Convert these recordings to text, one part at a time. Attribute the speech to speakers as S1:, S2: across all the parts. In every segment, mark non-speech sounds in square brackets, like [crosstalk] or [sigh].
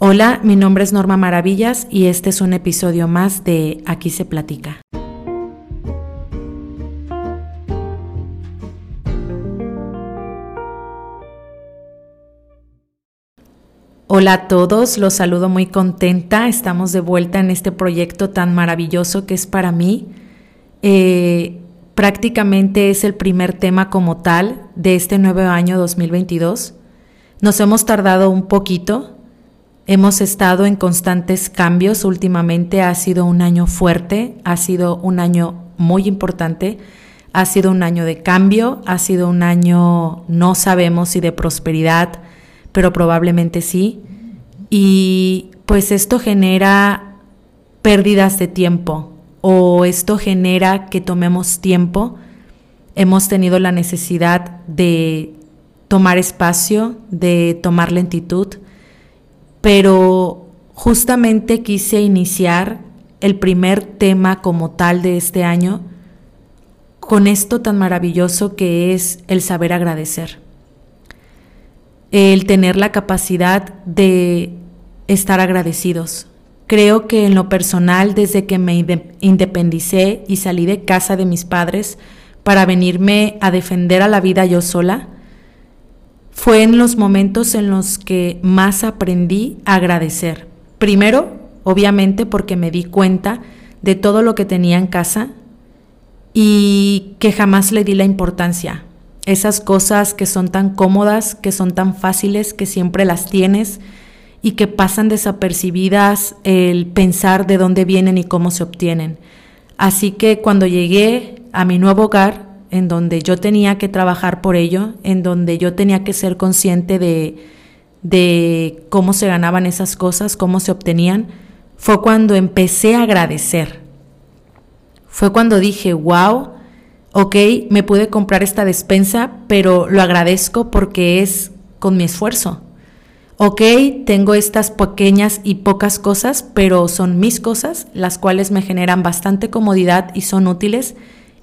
S1: Hola, mi nombre es Norma Maravillas y este es un episodio más de Aquí se platica. Hola a todos, los saludo muy contenta. Estamos de vuelta en este proyecto tan maravilloso que es para mí. Eh, prácticamente es el primer tema como tal de este nuevo año 2022. Nos hemos tardado un poquito, Hemos estado en constantes cambios últimamente, ha sido un año fuerte, ha sido un año muy importante, ha sido un año de cambio, ha sido un año, no sabemos si de prosperidad, pero probablemente sí. Y pues esto genera pérdidas de tiempo o esto genera que tomemos tiempo. Hemos tenido la necesidad de tomar espacio, de tomar lentitud, pero justamente quise iniciar el primer tema como tal de este año con esto tan maravilloso que es el saber agradecer, el tener la capacidad de estar agradecidos. Creo que en lo personal, desde que me independicé y salí de casa de mis padres para venirme a defender a la vida yo sola, fue en los momentos en los que más aprendí a agradecer. Primero, obviamente, porque me di cuenta de todo lo que tenía en casa y que jamás le di la importancia. Esas cosas que son tan cómodas, que son tan fáciles, que siempre las tienes y que pasan desapercibidas el pensar de dónde vienen y cómo se obtienen. Así que cuando llegué a mi nuevo hogar, en donde yo tenía que trabajar por ello, en donde yo tenía que ser consciente de, cómo se ganaban esas cosas, cómo se obtenían, fue cuando empecé a agradecer. Fue cuando dije, wow, ok, me pude comprar esta despensa, pero lo agradezco porque es con mi esfuerzo. Ok, tengo estas pequeñas y pocas cosas, pero son mis cosas, las cuales me generan bastante comodidad y son útiles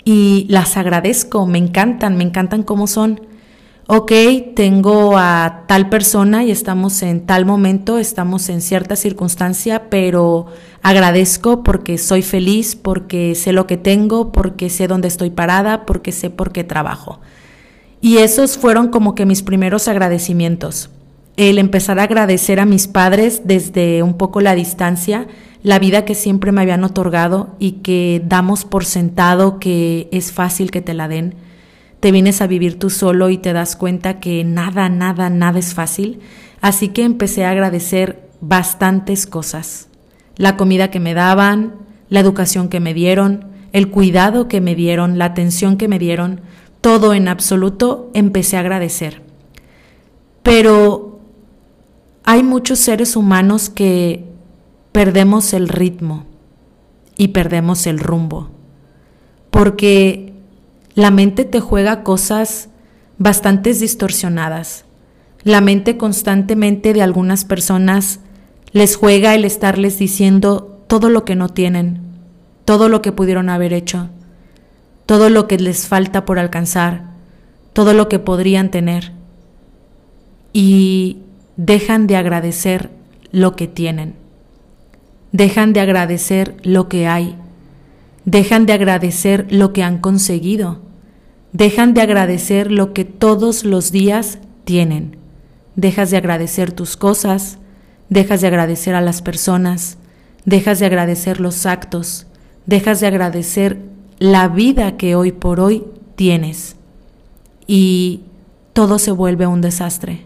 S1: y las agradezco, me encantan, me encantan cómo son. Ok, tengo a tal persona y estamos en tal momento, estamos en cierta circunstancia, pero agradezco porque soy feliz, porque sé lo que tengo, porque sé dónde estoy parada, porque sé por qué trabajo. Y esos fueron como que mis primeros agradecimientos. El empezar a agradecer a mis padres desde un poco la distancia, la vida que siempre me habían otorgado y que damos por sentado que es fácil que te la den. Te vienes a vivir tú solo y te das cuenta que nada, nada, nada es fácil. Así que empecé a agradecer bastantes cosas. La comida que me daban, la educación que me dieron, el cuidado que me dieron, la atención que me dieron, todo en absoluto empecé a agradecer. Pero hay muchos seres humanos que perdemos el ritmo y perdemos el rumbo, porque la mente te juega cosas bastante distorsionadas. La mente constantemente de algunas personas les juega el estarles diciendo todo lo que no tienen, todo lo que pudieron haber hecho, todo lo que les falta por alcanzar, todo lo que podrían tener. Y dejan de agradecer lo que tienen dejan de agradecer lo que hay, dejan de agradecer lo que han conseguido, dejan de agradecer lo que todos los días tienen, dejas de agradecer tus cosas, dejas de agradecer a las personas, dejas de agradecer los actos, dejas de agradecer la vida que hoy por hoy tienes y todo se vuelve un desastre.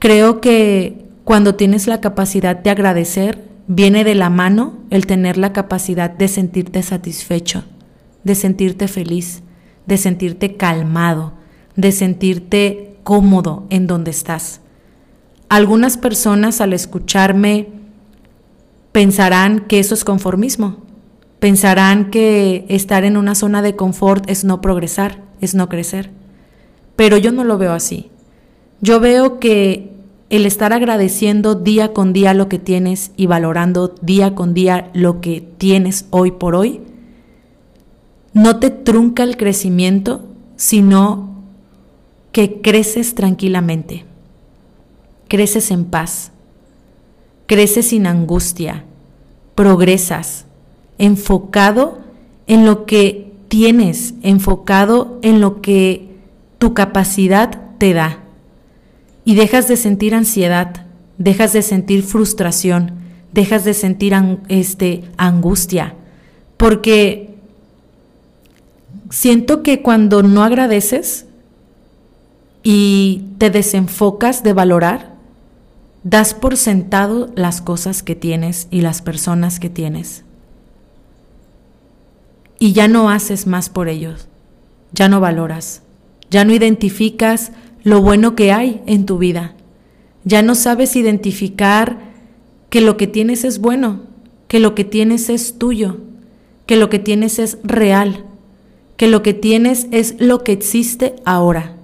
S1: Creo que cuando tienes la capacidad de agradecer, viene de la mano el tener la capacidad de sentirte satisfecho, de sentirte feliz, de sentirte calmado, de sentirte cómodo en donde estás. Algunas personas al escucharme pensarán que eso es conformismo, pensarán que estar en una zona de confort es no progresar, es no crecer. Pero yo no lo veo así. Yo veo que el estar agradeciendo día con día lo que tienes y valorando día con día lo que tienes hoy por hoy, no te trunca el crecimiento, sino que creces tranquilamente, creces en paz, creces sin angustia, progresas, enfocado en lo que tienes, enfocado en lo que tu capacidad te da. Y dejas de sentir ansiedad, dejas de sentir frustración, dejas de sentir este, angustia, porque siento que cuando no agradeces y te desenfocas de valorar, das por sentado las cosas que tienes y las personas que tienes. Y ya no haces más por ellos, ya no valoras, ya no identificas lo bueno que hay en tu vida, ya no sabes identificar que lo que tienes es bueno, que lo que tienes es tuyo, que lo que tienes es real, que lo que tienes es lo que existe ahora.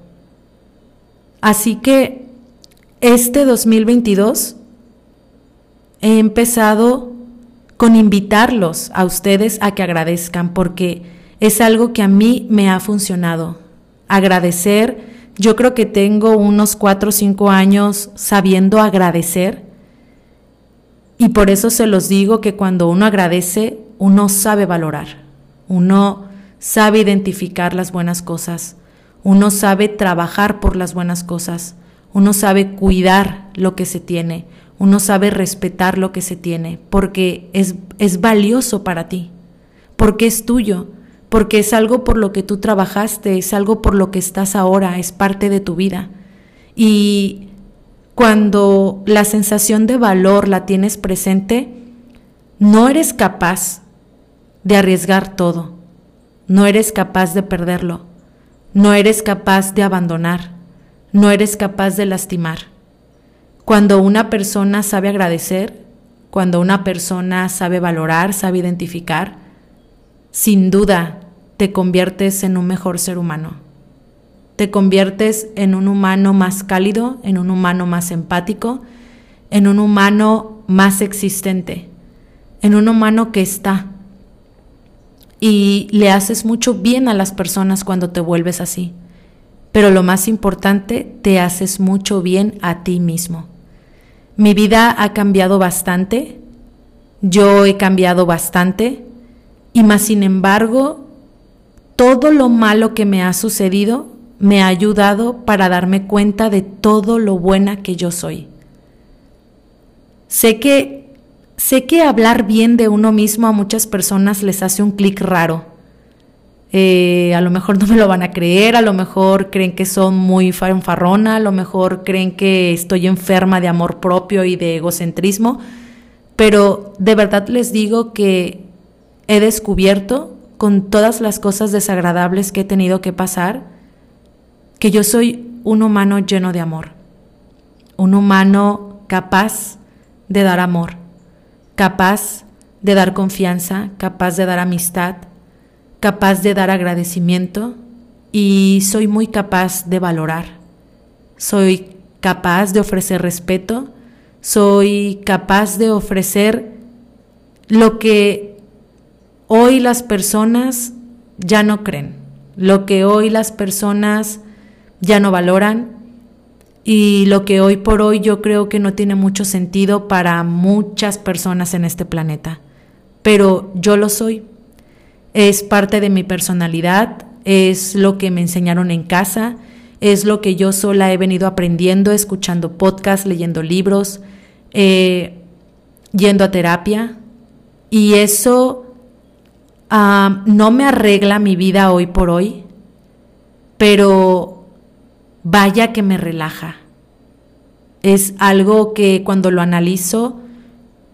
S1: Así que este 2022 he empezado con invitarlos a ustedes a que agradezcan porque es algo que a mí me ha funcionado. Agradecer, yo creo que tengo unos cuatro o cinco años sabiendo agradecer. Y por eso se los digo que cuando uno agradece, uno sabe valorar, uno sabe identificar las buenas cosas, uno sabe trabajar por las buenas cosas, uno sabe cuidar lo que se tiene, uno sabe respetar lo que se tiene, porque es, es valioso para ti, porque es tuyo, porque es algo por lo que tú trabajaste, es algo por lo que estás ahora, es parte de tu vida. Y cuando la sensación de valor la tienes presente, no eres capaz de arriesgar todo, no eres capaz de perderlo, no eres capaz de abandonar, no eres capaz de lastimar. Cuando una persona sabe agradecer, cuando una persona sabe valorar, sabe identificar, sin duda te conviertes en un mejor ser humano te conviertes en un humano más cálido, en un humano más empático, en un humano más existente, en un humano que está. Y le haces mucho bien a las personas cuando te vuelves así. Pero lo más importante, te haces mucho bien a ti mismo. Mi vida ha cambiado bastante, yo he cambiado bastante, y más sin embargo, todo lo malo que me ha sucedido me ha ayudado para darme cuenta de todo lo buena que yo soy. Sé que sé que hablar bien de uno mismo a muchas personas les hace un clic raro. Eh, a lo mejor no me lo van a creer, a lo mejor creen que son muy fanfarrona, a lo mejor creen que estoy enferma de amor propio y de egocentrismo, pero de verdad les digo que he descubierto con todas las cosas desagradables que he tenido que pasar, que yo soy un humano lleno de amor, un humano capaz de dar amor, capaz de dar confianza, capaz de dar amistad, capaz de dar agradecimiento y soy muy capaz de valorar. Soy capaz de ofrecer respeto, soy capaz de ofrecer lo que hoy las personas ya no creen, lo que hoy las personas ya no valoran y lo que hoy por hoy yo creo que no tiene mucho sentido para muchas personas en este planeta. Pero yo lo soy. Es parte de mi personalidad, es lo que me enseñaron en casa, es lo que yo sola he venido aprendiendo, escuchando podcasts, leyendo libros, eh, yendo a terapia. Y eso ah, no me arregla mi vida hoy por hoy, pero vaya que me relaja. Es algo que cuando lo analizo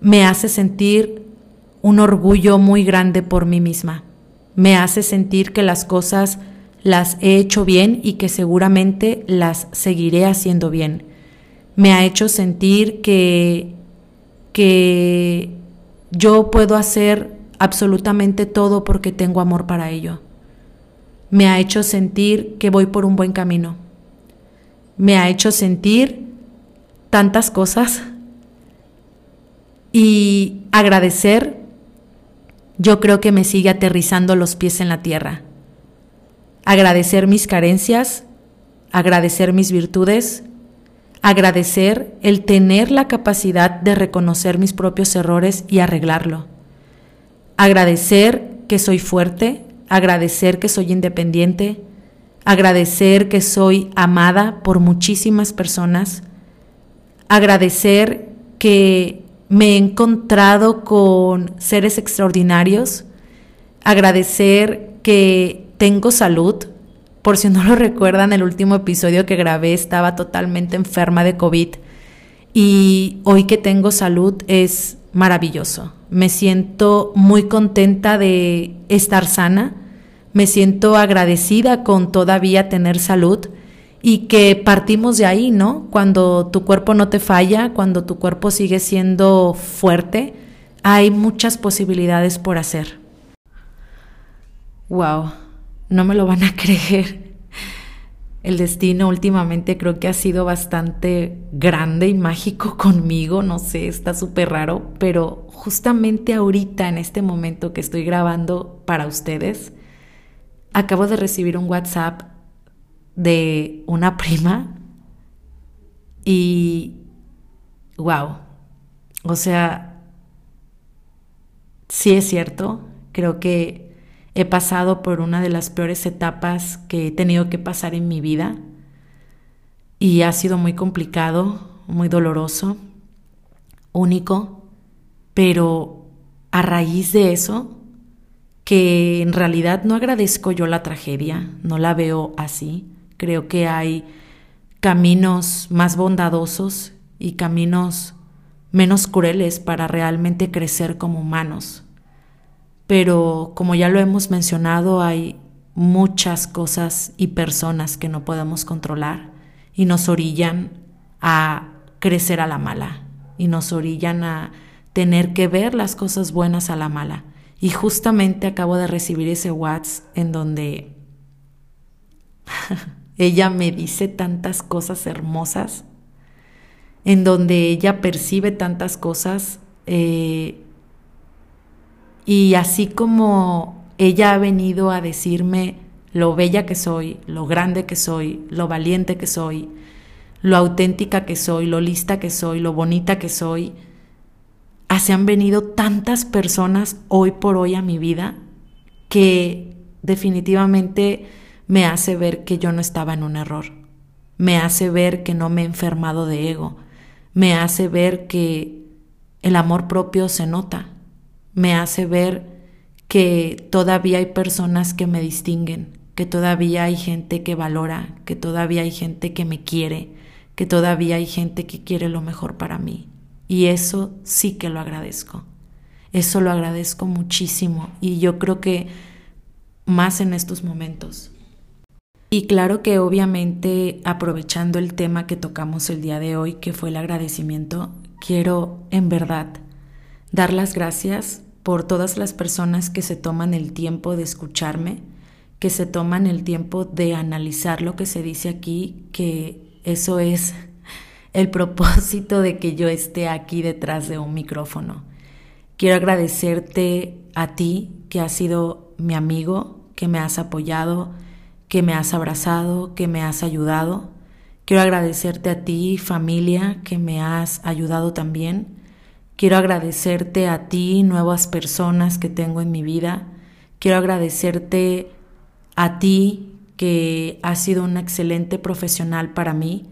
S1: me hace sentir un orgullo muy grande por mí misma. Me hace sentir que las cosas las he hecho bien y que seguramente las seguiré haciendo bien. Me ha hecho sentir que, que yo puedo hacer absolutamente todo porque tengo amor para ello. Me ha hecho sentir que voy por un buen camino me ha hecho sentir tantas cosas y agradecer, yo creo que me sigue aterrizando los pies en la tierra. Agradecer mis carencias, agradecer mis virtudes, agradecer el tener la capacidad de reconocer mis propios errores y arreglarlo. Agradecer que soy fuerte, agradecer que soy independiente, agradecer que soy amada por muchísimas personas, agradecer que me he encontrado con seres extraordinarios, agradecer que tengo salud. Por si no lo [laughs] recuerdan, el último episodio que grabé estaba totalmente enferma de COVID y hoy que tengo salud es maravilloso. Me siento muy contenta de estar sana me siento agradecida con todavía tener salud y que partimos de ahí, ¿no? Cuando tu cuerpo no te falla, cuando tu cuerpo sigue siendo fuerte, hay muchas posibilidades por hacer. Wow, no me lo van a [laughs] creer. El destino últimamente creo que ha sido bastante grande y mágico [laughs] conmigo, no sé, está súper raro, pero justamente ahorita, en este momento que estoy grabando para ustedes, acabo de recibir un WhatsApp de una prima y wow, o sea, sí es cierto, creo que he pasado por una de las peores etapas que he tenido que pasar en mi vida y ha sido muy complicado, muy doloroso, único, pero a raíz de eso que en realidad no agradezco yo la tragedia, no la veo así. Creo que hay caminos más bondadosos y caminos menos crueles para realmente crecer como humanos. Pero como ya lo hemos mencionado, hay muchas cosas y personas que no podemos controlar y nos orillan a crecer a la mala y nos orillan a tener que ver las cosas buenas a la mala. Y justamente acabo de recibir ese WhatsApp en donde [laughs] ella me dice tantas cosas hermosas, en donde ella percibe tantas cosas. Eh, y así como ella ha venido a decirme lo bella que soy, lo grande que soy, lo valiente que soy, lo auténtica que soy, lo lista que soy, lo bonita que soy, se han venido tantas personas hoy por hoy a mi vida que definitivamente me hace ver que yo no estaba en un error. Me hace ver que no me he enfermado de ego. Me hace ver que el amor propio se nota. Me hace ver que todavía hay personas que me distinguen, que todavía hay gente que valora, que todavía hay gente que me quiere, que todavía hay gente que quiere lo mejor para mí. Y eso sí que lo agradezco. Eso lo agradezco muchísimo y yo creo que más en estos momentos. Y claro que obviamente aprovechando el tema que tocamos el día de hoy, que fue el agradecimiento, quiero en verdad dar las gracias por todas las personas que se toman el tiempo de escucharme, que se toman el tiempo de analizar lo que se dice aquí, que eso es el propósito de que yo esté aquí detrás de un micrófono. Quiero agradecerte a ti que has sido mi amigo, que me has apoyado, que me has abrazado, que me has ayudado. Quiero agradecerte a ti, familia, que me has ayudado también. Quiero agradecerte a ti, nuevas personas que tengo en mi vida. Quiero agradecerte a ti, que has sido un excelente profesional para mí.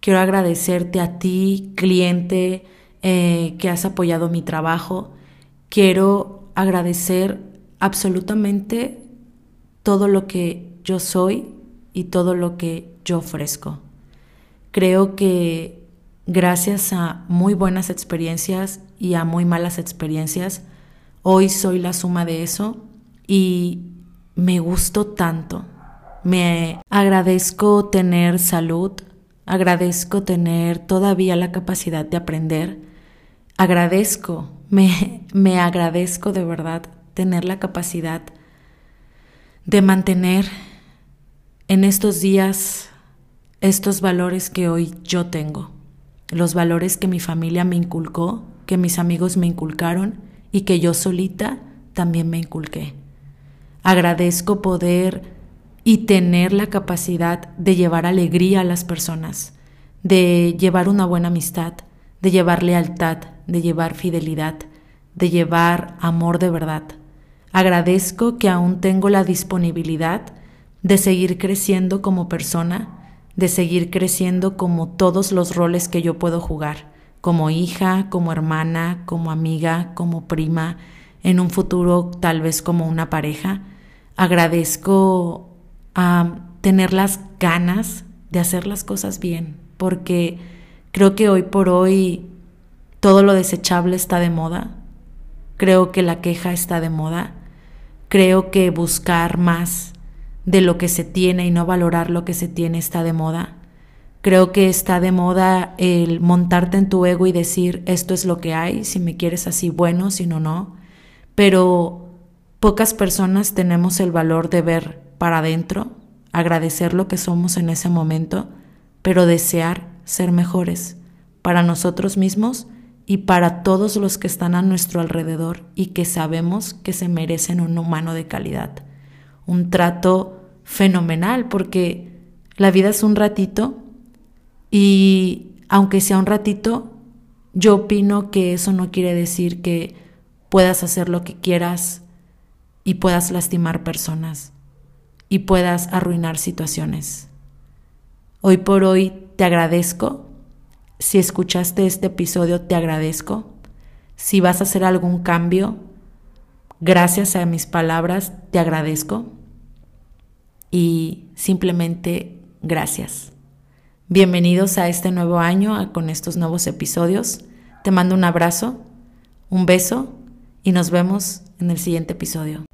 S1: Quiero agradecerte a ti, cliente, eh, que has apoyado mi trabajo. Quiero agradecer absolutamente todo lo que yo soy y todo lo que yo ofrezco. Creo que gracias a muy buenas experiencias y a muy malas experiencias, hoy soy la suma de eso y me gustó tanto. Me agradezco tener salud, Agradezco tener todavía la capacidad de aprender. Agradezco, me, me agradezco de verdad tener la capacidad de mantener en estos días estos valores que hoy yo tengo, los valores que mi familia me inculcó, que mis amigos me inculcaron y que yo solita también me inculqué. Agradezco poder y tener la capacidad de llevar alegría a las personas, de llevar una buena amistad, de llevar lealtad, de llevar fidelidad, de llevar amor de verdad. Agradezco que aún tengo la disponibilidad de seguir creciendo como persona, de seguir creciendo como todos los roles que yo puedo jugar, como hija, como hermana, como amiga, como prima, en un futuro tal vez como una pareja. Agradezco a tener las ganas de hacer las cosas bien, porque creo que hoy por hoy todo lo desechable está de moda, creo que la queja está de moda, creo que buscar más de lo que se tiene y no valorar lo que se tiene está de moda. Creo que está de moda el montarte en tu ego y decir esto es lo que hay, si me quieres así bueno, si no, no. Pero pocas personas tenemos el valor de ver para adentro agradecer lo que somos en ese momento, pero desear ser mejores para nosotros mismos y para todos los que están a nuestro alrededor y que sabemos que se merecen un humano de calidad. Un trato fenomenal porque la vida es un ratito y aunque sea un ratito, yo opino que eso no quiere decir que puedas hacer lo que quieras y puedas lastimar personas y puedas arruinar situaciones. Hoy por hoy te agradezco. Si escuchaste este episodio, te agradezco. Si vas a hacer algún cambio, gracias a mis palabras, te agradezco. Y simplemente gracias. Bienvenidos a este nuevo año con estos nuevos episodios. Te mando un abrazo, un beso y nos vemos en el siguiente episodio.